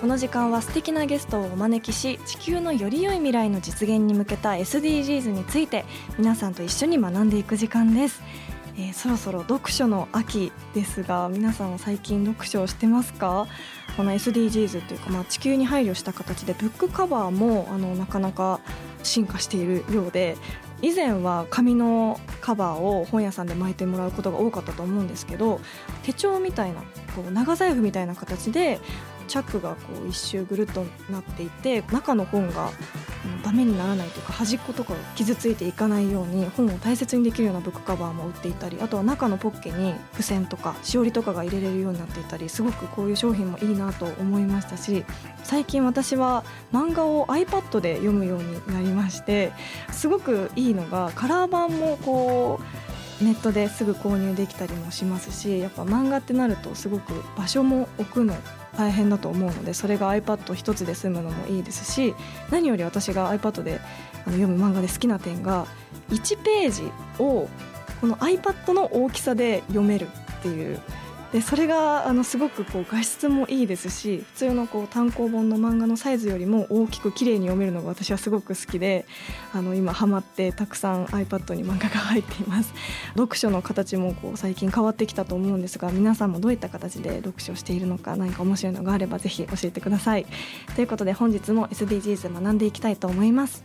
この時間は素敵なゲストをお招きし地球のより良い未来の実現に向けた SDGs について皆さんと一緒に学んでいく時間です、えーそろそろ読書の秋ですが皆さんは最近読書をしてますか？この SDGs というか、まあ、地球に配慮した形でブックカバーもあのなかなか進化しているようで以前は紙のカバーを本屋さんで巻いてもらうことが多かったと思うんですけど手帳みたいなこう長財布みたいな形でチャックがこう一周ぐるっとなっていて中の本がダメにならないというか端っことかが傷ついていかないように本を大切にできるようなブックカバーも売っていたりあとは中のポッケに付箋とかしおりとかが入れれるようになっていたりすごくこういう商品もいいなと思いましたし最近私は漫画を iPad で読むようになりましてすごくいいのがカラー版もこうネットですぐ購入できたりもしますしやっぱ漫画ってなるとすごく場所も置くの大変だと思うのでそれが iPad 一つで済むのもいいですし何より私が iPad で読む漫画で好きな点が1ページをこの iPad の大きさで読めるっていうでそれがあのすごくこう画質もいいですし普通のこう単行本の漫画のサイズよりも大きく綺麗に読めるのが私はすごく好きであの今ハマってたくさん iPad に漫画が入っています。読書の形もこう最近変わってきたと思うんですが皆さんもどういった形で読書しているのか何か面白いのがあればぜひ教えてください。ということで本日も SDGs 学んでいきたいと思います。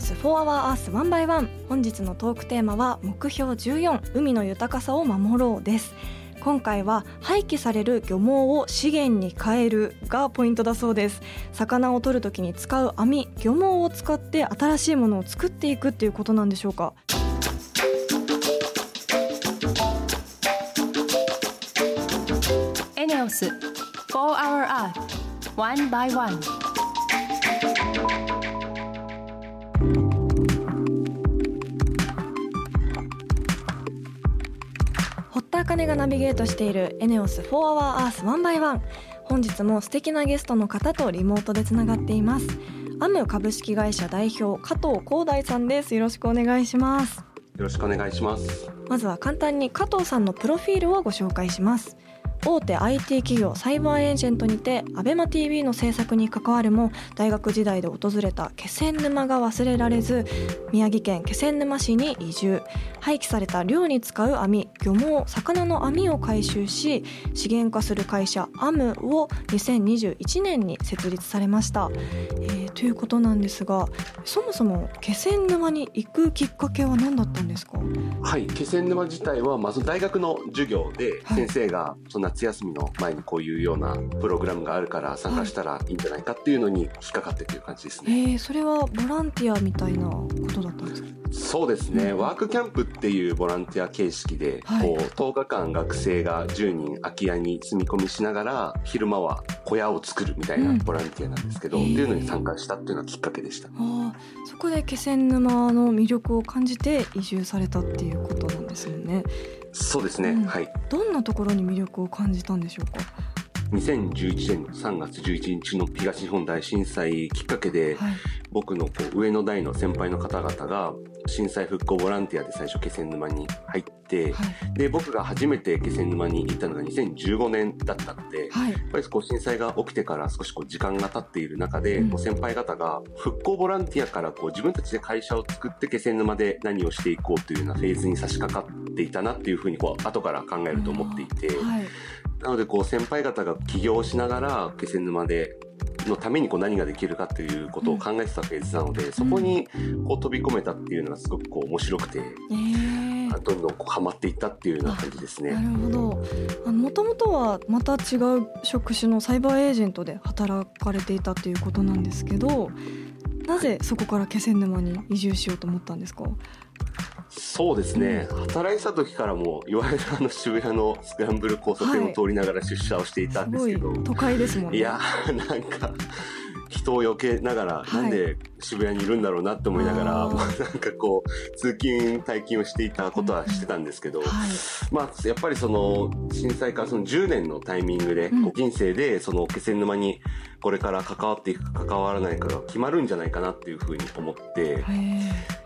4 Hour Earth 1 by 1本日のトークテーマは目標14海の豊かさを守ろうです。今回は廃棄される漁網を資源に変えるがポイントだそうです。魚を取るときに使う網漁網を使って新しいものを作っていくっていうことなんでしょうか？ENEOS 4 Hour Earth One by One 田茜がナビゲートしているエネオス4 Hour Earth 1 by 1本日も素敵なゲストの方とリモートでつながっています。アム株式会社代表加藤光大さんです。よろしくお願いします。よろしくお願いします。まずは簡単に加藤さんのプロフィールをご紹介します大手 IT 企業サイバーエージェントにて ABEMATV の制作に関わるも大学時代で訪れた気仙沼が忘れられず宮城県気仙沼市に移住。廃棄された漁に使う網漁網魚の網を回収し資源化する会社アムを2021年に設立されました、えーということなんですがそもそも気仙沼に行くきっかけは何だったんですか？はい、気仙沼自体はまず大学の授業ではい。先生がその夏休みの前にこういうようなプログラムがあるから参加したらいいんじゃないかっていうのに引っかかってという感じですえね。ー、それはボランティアみたいなことだったんですか？そうですね、うんワークキャンプっていうボランティア形式で、はい。こう10日間学生が10人空き家に住み込みしながら昼間は小屋を作るみたいなうん。ボランティアなんですけど、へー。っていうのに参加したっていうのがきっかけでした。ああそこで気仙沼の魅力を感じて移住されたっていうことなんですよね。そうですね、うん。はい。どんなところに魅力を感じたんでしょうか？2011年の3月11日の東日本大震災きっかけで、はい僕のこう上の代の先輩の方々が震災復興ボランティアで最初気仙沼に入って、はい。で僕が初めて気仙沼に行ったのが2015年だったので、はい。やっぱりこう震災が起きてから少しこう時間が経っている中で、うん。先輩方が復興ボランティアからこう自分たちで会社を作って気仙沼で何をしていこうというようなフェーズに差し掛かっていたなっていうふうにこう後から考えると思っていて、はい。なのでこう先輩方が起業しながら気仙沼でのためにこう何ができるかっていうことを考えてたフェーズなので、そこにこう飛び込めたっていうのがすごくこう面白くて、えー。どんどんこうハマっていったっていうような感じですね。なるほど。もともとはまた違う職種のサイバーエージェントで働かれていたっていうことなんですけどなぜそこから気仙沼に移住しようと思ったんですか？そうですね、働いてた時からもいわゆるあの渋谷のスクランブル交差点を通りながら出社をしていたんですけど、すごい都会ですもんね。いやなんか人を避けながら、はい。なんで渋谷にいるんだろうなって思いながらあー。ま あなんかこう通勤退勤をしていたことはしてたんですけど、はい。まあやっぱりその震災からその10年のタイミングで、うん。人生でその気仙沼にこれから関わっていくか関わらないかが決まるんじゃないかなっていうふうに思って、へ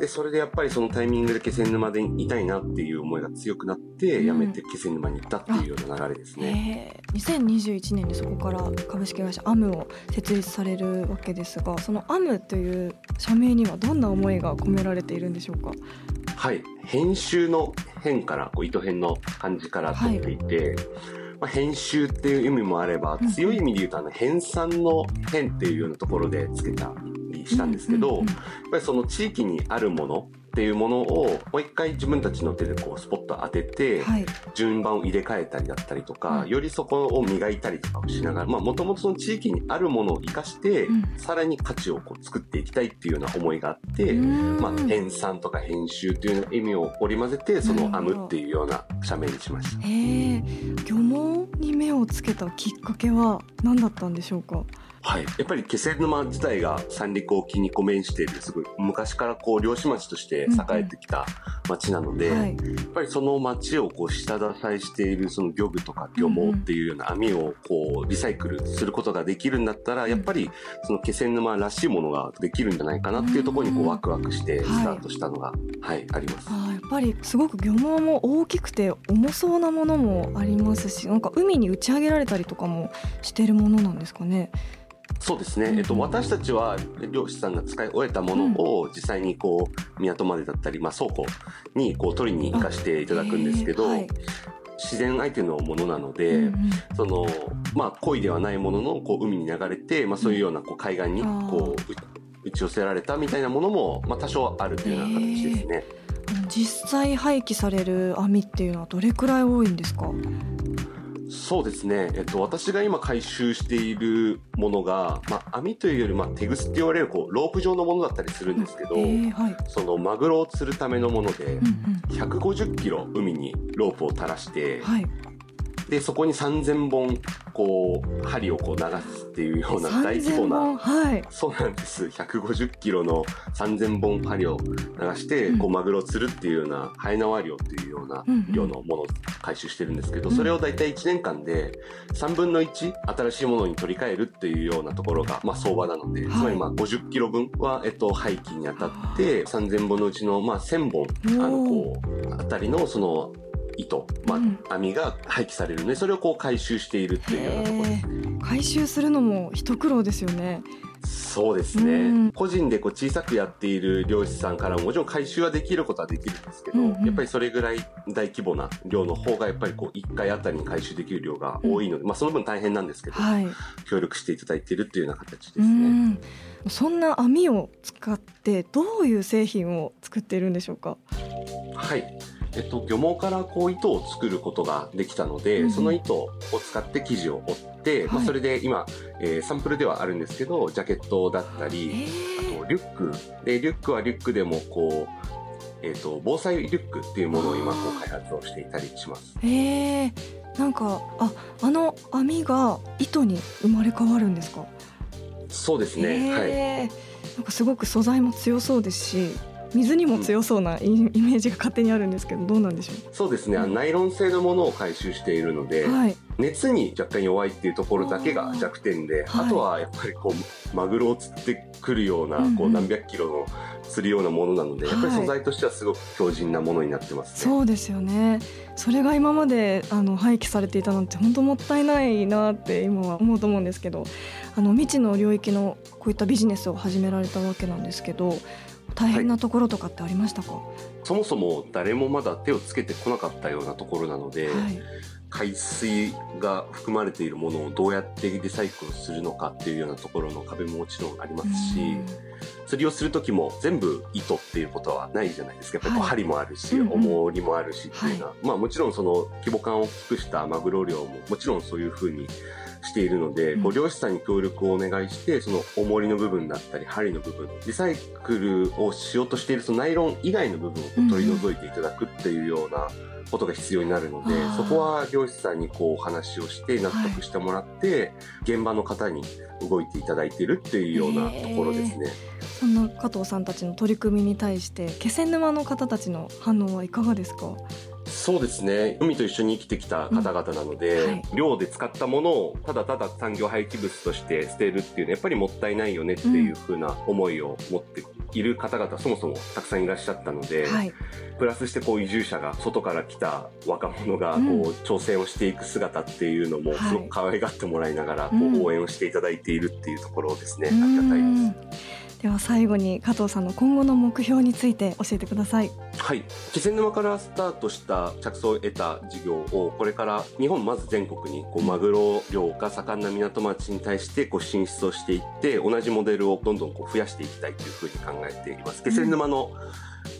でそれでやっぱりそのタイミングで気仙沼でいたいなっていう思いが強くなって、うん。辞めて気仙沼に行ったっていうような流れですえね。へー。2021年にそこから株式会社アムを設立されるわけですがそのアムという社名にはどんな思いが込められているんでしょうか？はい。編集の編から、こう糸編の漢字から取っていて、まあ、編集っていう意味もあればうん、強い意味で言うと、あの、編纂の編っていうようなところで付けたりしたんですけど、うんうんうんやっぱりその地域にあるものっていうものを、もう一回自分たちの手でこう、スポット当てて、はい。順番を入れ替えたりだったりとか、うん。よりそこを磨いたりとかをしながら、まあ、もともとその地域にあるものを活かして、うん。さらに価値をこう作っていきたいっていうような思いがあって、まあ、編纂とか編集っていう意味を織り交ぜて、そのアムっていうような社名にしました。へえ漁網に目をつけたきっかけは何だったんでしょうか？はい。やっぱり気仙沼自体が三陸沖に面している、すごい昔からこう漁師町として栄えてきた町なので、はい。やっぱりその町をこう下支えしているその漁具とか漁網っていうような網をこうリサイクルすることができるんだったら、やっぱりその気仙沼らしいものができるんじゃないかなっていうところにこううんワクワクしてはい。スタートしたのが、はい、あります。あーやっぱりすごく漁網も大きくて重そうなものもありますしなんか海に打ち上げられたりとかもしてるものなんですかねそうですね、うん。えっと、私たちは漁師さんが使い終えたものを実際にこう港までだったり、まあ、倉庫にこう取りに行かせていただくんですけど、はい。自然相手のものなので、うんうん。そのまあ恋ではないもののこう海に流れて、まあ、そういうようなこう海岸にこうう打ち寄せられたみたいなものも、まあ、多少あるというような形ですね。実際廃棄される網っていうのはどれくらい多いんですか？そうですね、えっと、私が今回収しているものが、まあ、網というより、まあ、手ぐすって言われるこうロープ状のものだったりするんですけど、えーはい。そのマグロを釣るためのもので、うんうん。150キロ海にロープを垂らして、はいでそこに3000本こう針をこう流すっていうような大規模3000な本はい。そうなんです。150キロの3000本針を流して、うん。こうマグロを釣るっていうようなハイナワ漁っていうようなうんうん。量のものを回収してるんですけど、うん。それを大体1年間で3分の1新しいものに取り替えるっていうようなところが、まあ、相場なので、はい。つまりまあ50キロ分は、えっと、廃棄に当たって3000本のうちのまあ1000本あのこうあたりのその糸、まあうん。網が廃棄されるのでそれをこう回収しているっていうようなところで回収するのも一苦労ですよね。そうですね、うん。個人でこう小さくやっている漁師さんからももちろん回収はできることはできるんですけど、うんうん。やっぱりそれぐらい大規模な量の方がやっぱりこう1回あたりに回収できる量が多いので、まあその分大変なんですけど、はい。協力していただいているっていうような形ですうね。ん。そんな網を使ってどういう製品を作っているんでしょうか？はい。えっと、漁網からこう糸を作ることができたので、うんうん。その糸を使って生地を折って、まあ、はいそれで今、えーサンプルではあるんですけど、ジャケットだったえり、ー。あとリュック。でリュックはリュックでもこう、えー、と防災リュックっていうものを今こう開発をしていたりします。えー、なんかああの網が糸に生まれ変わるんですか？そうですね、はい。えー。なんかすごく素材も強そうですし水にも強そうなイ,、イメージが勝手にあるんですけどどうなんでしょそうですね、うんナイロン製のものを回収しているので、うはい。熱に若干弱いっていうところだけが弱点であ,、はい。とはやっぱりこうマグロを釣ってくるような、こう何百キロの釣るようなものなので、やっぱりはい。素材としてはすごく強靭なものになってますね。そうですよね。それが今まであの廃棄されていたなんて本当もったいないなって今は思うと思うんですけどあの未知の領域のこういったビジネスを始められたわけなんですけど大変なところとかってありましたか、はそもそも誰もまだ手をつけてこなかったようなところなので、い。海水が含まれているものをどうやってリサイクルするのかっていうようなところの壁ももちろんありますし、釣りをする時も全部糸っていうことはないじゃないですか。やっぱ針もあるし、うんうん。重りもあるしっていうのは、まあもちろんその規模感を大きくしたマグロ漁ももちろんそういうふうにしているので、うん。こう漁師さんに協力をお願いしてその重りの部分だったり針の部分リサイクルをしようとしているそのナイロン以外の部分を取り除いていただくっていうようなことが必要になるので、そこは漁師さんにこうお話をして納得してもらって、現場の方に動いていただいているっていうようなところですね。そんな加藤さんたちの取り組みに対して気仙沼の方たちの反応はいかがですか？そうですね。海と一緒に生きてきた方々なので、うん。はい。漁で使ったものをただただ産業廃棄物として捨てるっていうのはやっぱりもったいないよねっていう風な思いを持っている方々そもそもたくさんいらっしゃったので、はい。プラスしてこう移住者が外から来た若者がこううん挑戦をしていく姿っていうのもはい。すごく可愛がってもらいながらこう応援をしていただいているっていうところですね、うありがたいんです。では最後に加藤さんの今後の目標について教えてください。はい。気仙沼からスタートした着想を得た事業をこれから日本まず全国にこうマグロ漁が盛んな港町に対してこう進出をしていって同じモデルをどんどんこう増やしていきたいというふうに考えています。気仙沼の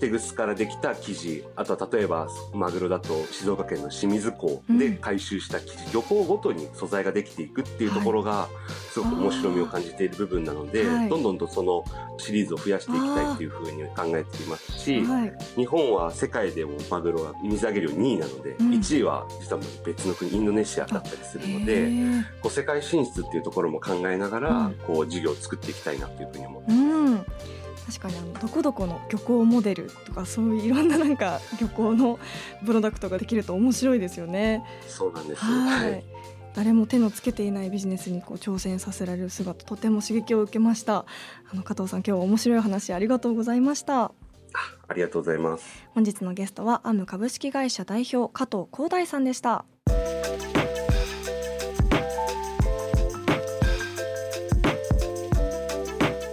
手ぐすからできた生地あとは例えばマグロだと静岡県の清水港で回収した生地、漁港ごとに素材ができていくっていうところがすごく面白みを感じている部分なので、はい。どんどんとそのシリーズを増やしていきたいっていうふうに考えていますし、はい。日本は世界でもマグロが水揚げ量2位なので、うん。1位は実は別の国インドネシアだったりするのへでー。こう世界進出っていうところも考えながら、うん。こう事業を作っていきたいなというふうに思ってうん確かにあのどこどこの漁港モデルとかそういういろんななんか漁港のプロダクトができると面白いですよね。そうなんです。はい、はい誰も手のつけていないビジネスにこう挑戦させられる姿とても刺激を受けましたあの加藤さん今日は面白い話ありがとうございましたありがとうございます。本日のゲストはアム株式会社代表加藤光大さんでした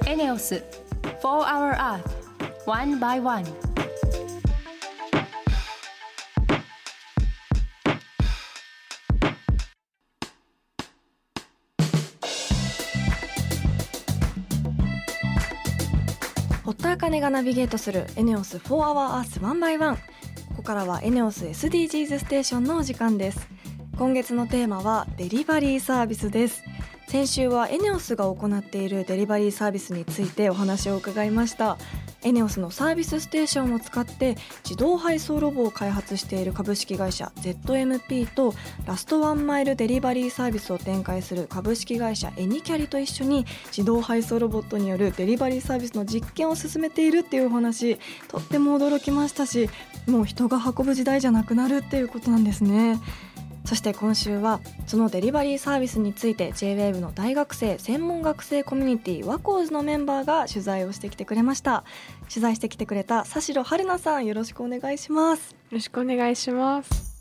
エネオス4 Hour Earth One by One. 堀田茜がナビゲートするエネオス4 Hour Earth One by One. ここからはエネオス SDGs ステーションのお時間です。今月のテーマはデリバリーサービスです。先週はエネオスが行っているデリバリーサービスについてお話を伺いましたエネオスのサービスステーションを使って自動配送ロボを開発している株式会社 ZMP とラストワンマイルデリバリーサービスを展開する株式会社エニキャリと一緒に自動配送ロボットによるデリバリーサービスの実験を進めているっていうお話とっても驚きましたしもう人が運ぶ時代じゃなくなるっていうことなんですね。そして今週はそのデリバリーサービスについて JWAVE の大学生専門学生コミュニティワコーズのメンバーが取材をしてきてくれました。取材してきてくれた佐代春菜さんよろしくお願いします。よろしくお願いします。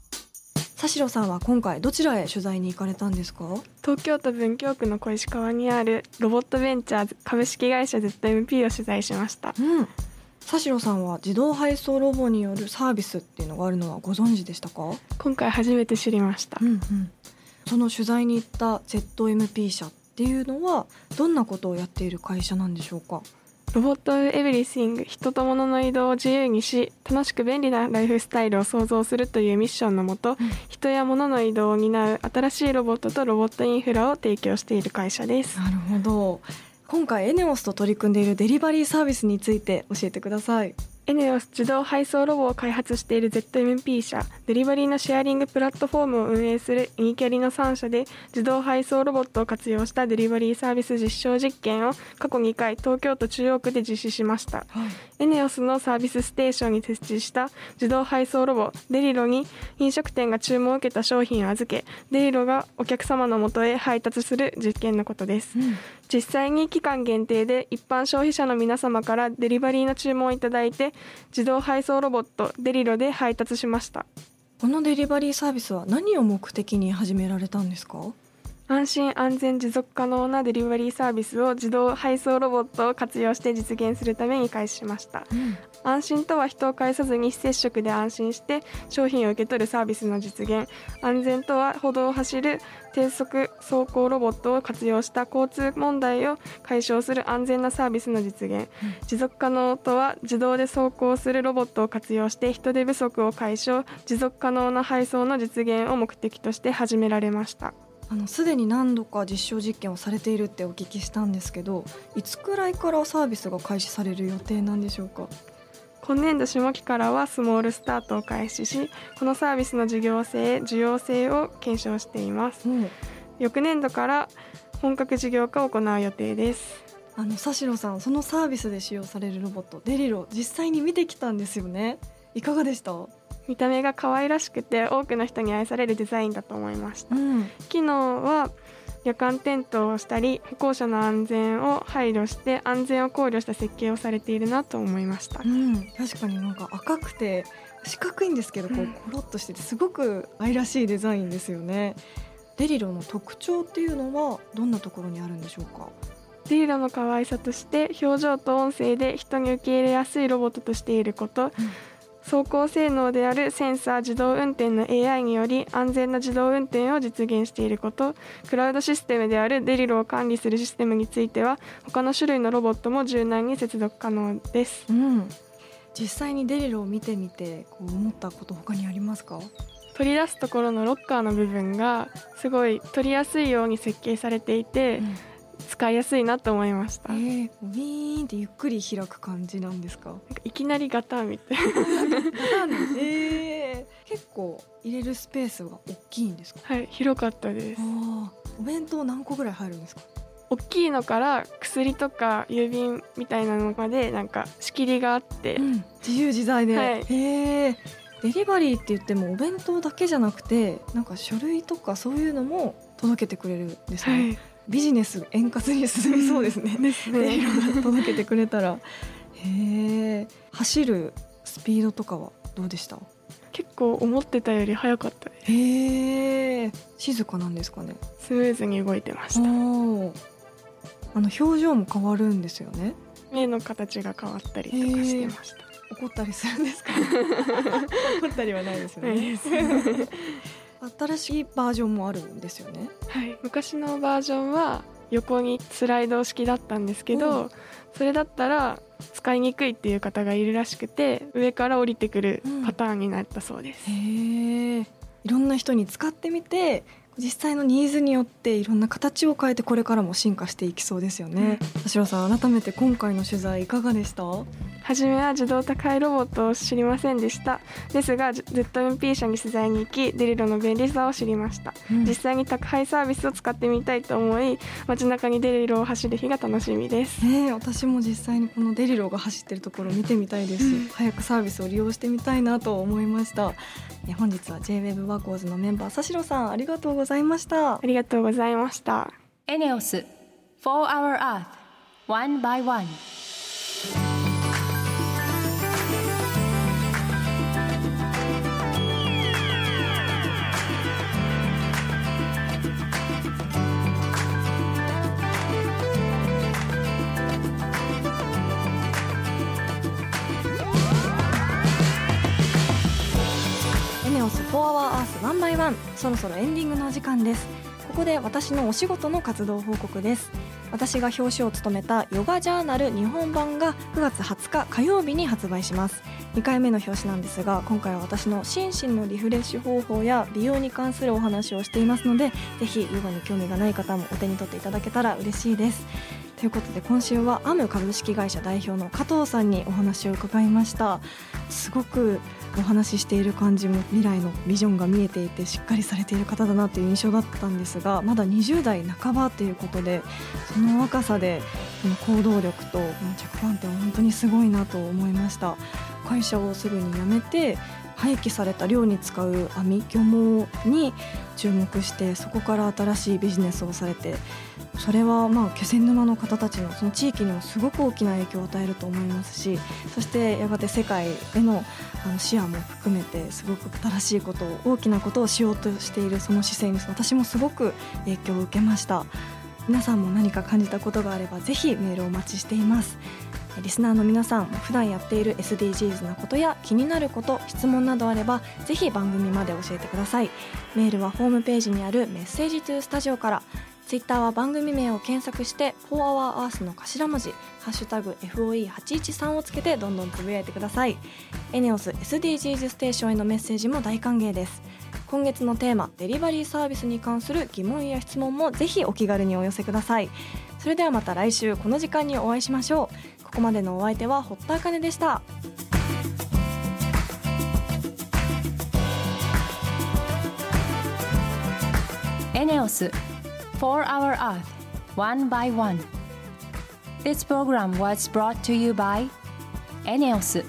佐代さんは今回どちらへ取材に行かれたんですか？東京都文京区の小石川にあるロボットベンチャー株式会社 ZMP を取材しました。うん佐代さんは自動配送ロボによるサービスっていうのがあるのはご存知でしたか？今回初めて知りました。うんうん、その取材に行った ZMP 社っていうのはどんなことをやっている会社なんでしょうか？ロボットエブリシング人と物の移動を自由にし楽しく便利なライフスタイルを創造するというミッションのもと、人や物の移動を担う新しいロボットとロボットインフラを提供している会社です。なるほど今回エネオスと取り組んでいるデリバリーサービスについて教えてください。エネオス自動配送ロボを開発している ZMP 社。デリバリーのシェアリングプラットフォームを運営するイニキャリの3社で自動配送ロボットを活用したデリバリーサービス実証実験を過去2回東京都中央区で実施しました、エネオスのサービスステーションに設置した自動配送ロボデリロに飲食店が注文を受けた商品を預けデリロがお客様のもとへ配達する実験のことです、うん実際に期間限定で一般消費者の皆様からデリバリーの注文をいただいて自動配送ロボットデリロで配達しました。このデリバリーサービスは何を目的に始められたんですか？安心安全持続可能なデリバリーサービスを自動配送ロボットを活用して実現するために開始しました。安心とは人を介さずに非接触で安心して商品を受け取るサービスの実現。安全とは歩道を走る低速走行ロボットを活用した交通問題を解消する安全なサービスの実現、持続可能とは自動で走行するロボットを活用して人手不足を解消。持続可能な配送の実現を目的として始められましたあのすでに何度か実証実験をされているってお聞きしたんですけどいつくらいからサービスが開始される予定なんでしょうか？今年度下期からはスモールスタートを開始しこのサービスの事業性需要性を検証しています。もう翌年度から本格事業化を行う予定です。あの佐代さんそのサービスで使用されるロボットデリロ実際に見てきたんですよねいかがでした？見た目が可愛らしくて多くの人に愛されるデザインだと思いました。ん。機能は夜間点灯をしたり歩行者の安全を配慮して安全を考慮した設計をされているなと思いました。うん、確かになんか赤くて四角いんですけどこううんコロッとしててすごく愛らしいデザインですよね。デリロの特徴っていうのはどんなところにあるんでしょうか？ディーラの可愛さとして表情と音声で人に受け入れやすいロボットとしていること、走行性能であるセンサー自動運転の AI により安全な自動運転を実現していること。クラウドシステムであるデリロを管理するシステムについては他の種類のロボットも柔軟に接続可能です。うん。実際にデリロを見てみてこう思ったこと他にありますか？取り出すところのロッカーの部分がすごい取りやすいように設計されていて、使いやすいなと思いました、えー、ウィーンってゆっくり開く感じなんですか？なんかいきなりガタンみたいえー、結構入れるスペースが大きいんですか？なはい広かったです。お弁当何個ぐらい入るんですか？大きいのから薬とか郵便みたいなのまでなんか仕切りがあって、自由自在で、はい。へえデリバリーって言ってもお弁当だけじゃなくてなんか書類とかそういうのも届けてくれるんですね、はいビジネス円滑に進みそうですね、ですね。届けてくれたら。へえ走るスピードとかはどうでした？結構思ってたより早かったです。へえ静かなんですかね。スムーズに動いてました。あの表情も変わるんですよね。目の形が変わったりとかしてました。怒ったりするんですか？怒ったりはないですよね新しいバージョンもあるんですよね。はい、昔のバージョンは横にスライド式だったんですけうどそれだったら使いにくいっていう方がいるらしくて上から降りてくるパターンになったそうです、へえいろんな人に使ってみて実際のニーズによっていろんな形を変えてこれからも進化していきそうですよね。田代さん改めて今回の取材いかがでした？初めは自動宅配ロボットを知りませんでした。ですが ZMP 社に取材に行きデリロの便利さを知りました、うん。実際に宅配サービスを使ってみたいと思い街中にデリロを走る日が楽しみです。ねえ私も実際にこのデリロが走ってるところを見てみたいです。し、早くサービスを利用してみたいなと思いました。え本日は JWEB ワーコーズのメンバー佐代さんありがとうございました。ありがとうございました。エネオス4 Hour Earth One by One オス4 Hour Earth ワンバイワン。そろそろエンディングのお時間です。ここで私のお仕事の活動報告です。私が表紙を務めたヨガジャーナル日本版が9月20日火曜日に発売します。2回目の表紙なんですが今回は私の心身のリフレッシュ方法や美容に関するお話をしていますのでぜひヨガに興味がない方もお手に取っていただけたら嬉しいです。ということで今週はアム株式会社代表の加藤さんにお話を伺いました。すごくお話ししている感じも未来のビジョンが見えていてしっかりされている方だなという印象だったんですがまだ20代半ばということでその若さでこの行動力とこの着眼点は本当にすごいなと思いました。会社をすぐに辞めて廃棄された漁に使う網漁網に注目してそこから新しいビジネスをされてそれはまあ気仙沼の方たちのその地域にもすごく大きな影響を与えると思いますしそしてやがて世界へのあの視野も含めてすごく新しいことを大きなことをしようとしているその姿勢に私もすごく影響を受けました。皆さんも何か感じたことがあればぜひメールをお待ちしています。リスナーの皆さん普段やっている SDGs なことや気になること質問などあればぜひ番組まで教えてください。メールはホームページにあるメッセージトゥースタジオからツイッターは番組名を検索して「4HourEarth」の頭文字「ハッシュタグ #FOE813」をつけてどんどんつぶやいてください。エネオス SDGs ステーションへのメッセージも大歓迎です。今月のテーマデリバリーサービスに関する疑問や質問もぜひお気軽にお寄せください。それではまた来週この時間にお会いしましょう。ここまでのお相手は堀田茜でした。エネオス4 Hour Earth One by One. This program was brought to you by エネオス